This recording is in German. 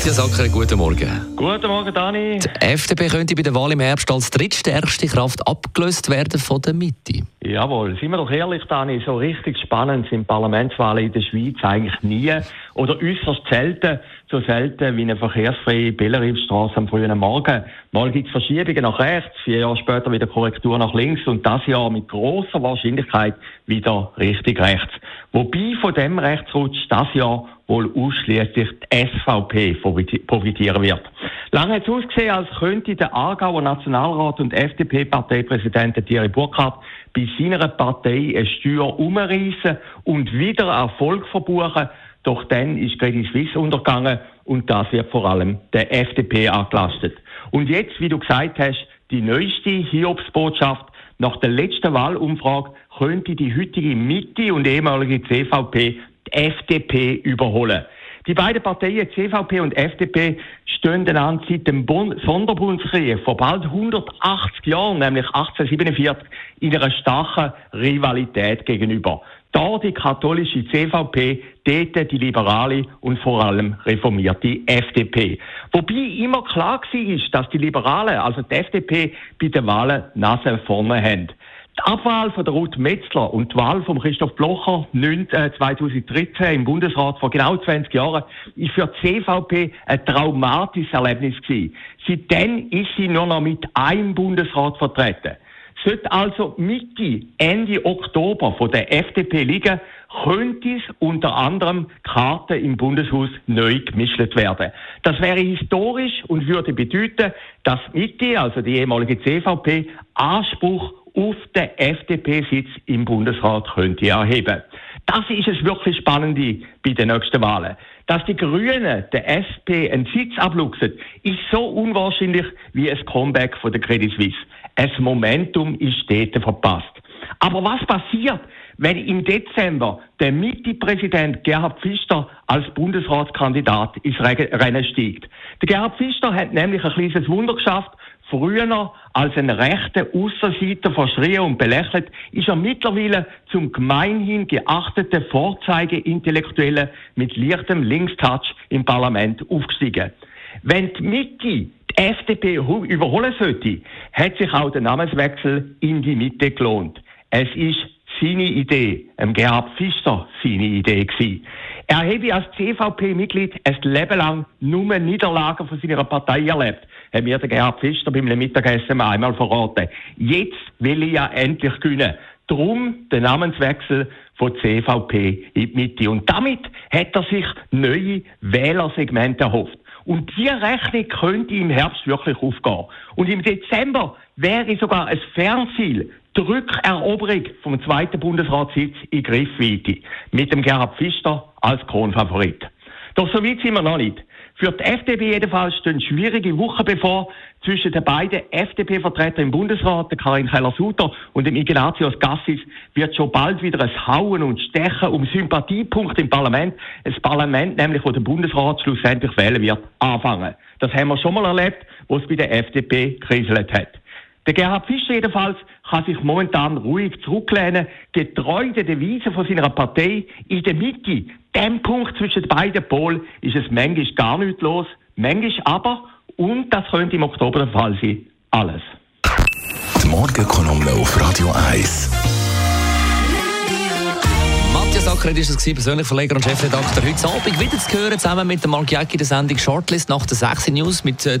Matthias Acker, guten Morgen. Guten Morgen, Dani. Die FDP könnte bei der Wahl im Herbst als drittstärkste Kraft abgelöst werden von der Mitte. Jawohl, sind wir doch ehrlich, Dani, so richtig spannend sind Parlamentswahlen in der Schweiz eigentlich nie oder äußerst selten, so selten wie eine verkehrsfreie Bellerifstraße am frühen Morgen. Mal gibt es Verschiebungen nach rechts, vier Jahre später wieder Korrektur nach links und das Jahr mit großer Wahrscheinlichkeit wieder richtig rechts. Wobei von dem Rechtsrutsch das Jahr wohl ausschließlich die SVP profitieren wird. Lange hat es ausgesehen, als könnte der Aargauer Nationalrat und FDP-Parteipräsident Thierry Burkhardt bei seiner Partei eine Steuer umreißen und wieder Erfolg verbuchen. Doch dann ist Credit Suisse untergegangen und das wird vor allem der FDP angelastet. Und jetzt, wie du gesagt hast, die neueste Hiobsbotschaft. Nach der letzten Wahlumfrage könnte die heutige Mitte und ehemalige CVP die FDP überholen. Die beiden Parteien, CVP und FDP, stehen an seit dem Bund Sonderbundskrieg vor bald 180 Jahren, nämlich 1847, in einer starken Rivalität gegenüber. Da die katholische CVP, dort die liberale und vor allem reformierte FDP. Wobei immer klar war, dass die Liberalen, also die FDP, bei den Wahlen Nase vorne haben. Die Abwahl von der Ruth Metzler und die Wahl von Christoph Blocher 2013 äh, im Bundesrat vor genau 20 Jahren ist für die CVP ein traumatisches Erlebnis gewesen. Seitdem ist sie nur noch mit einem Bundesrat vertreten. Sollte also Mitte, Ende Oktober von der FDP liegen, könnte es unter anderem Karten im Bundeshaus neu gemischt werden. Das wäre historisch und würde bedeuten, dass Mitte, also die ehemalige CVP, Anspruch auf den FDP-Sitz im Bundesrat könnte erheben. Das ist es wirklich Spannende bei den nächsten Wahlen. Dass die Grünen der SP einen Sitz abluchsen, ist so unwahrscheinlich wie ein Comeback von der Credit Suisse. Ein Momentum ist dort verpasst. Aber was passiert, wenn im Dezember der Mitte-Präsident Gerhard Pfister als Bundesratskandidat ins Rennen steigt? Der Gerhard Pfister hat nämlich ein kleines Wunder geschafft Früher als ein rechter Ausserseiter verschrien und belächelt, ist er mittlerweile zum gemeinhin geachteten Vorzeige-Intellektuellen mit leichtem Linkstouch im Parlament aufgestiegen. Wenn die Mitte FDP überholen sollte, hat sich auch der Namenswechsel in die Mitte gelohnt. Es ist seine Idee, ähm, Gerhard Pfister seine Idee gewesen. Er habe als CVP-Mitglied ein Leben lang nur Niederlagen von seiner Partei erlebt hat mir der Gerhard Pfister beim Mittagessen einmal verraten. Jetzt will ich ja endlich gewinnen. Drum der Namenswechsel von CVP in die Mitte. Und damit hat er sich neue Wählersegmente erhofft. Und diese Rechnung könnte im Herbst wirklich aufgehen. Und im Dezember wäre sogar ein Fernziel die Rückeroberung vom zweiten Bundesratssitz in Griffweite mit dem Gerhard Pfister als Kronfavorit. Doch so weit sind wir noch nicht. Für die FDP jedenfalls stehen schwierige Wochen bevor zwischen den beiden FDP-Vertretern im Bundesrat, der Karin Keller-Sutter und dem Ignatius Gassis, wird schon bald wieder ein Hauen und Stechen um Sympathiepunkte im Parlament, ein Parlament nämlich, wo der Bundesrat schlussendlich wählen wird, anfangen. Das haben wir schon mal erlebt, wo es bei der FDP kriselt hat. Der Gerhard Fischer jedenfalls kann sich momentan ruhig zurücklehnen, getreu der Devise von seiner Partei in der Mitte, dem Punkt zwischen beiden Polen, ist es manchmal gar nicht los, manchmal aber, und das könnte im Oktober der Fall sein, alles. Die Morgenkolumne auf Radio 1. Matthias Acker ist es persönlich Verleger und Chefredakteur. Heute Abend wieder zu hören, zusammen mit dem Mark Jäcki, der Sendung Shortlist nach der 6 News mit äh,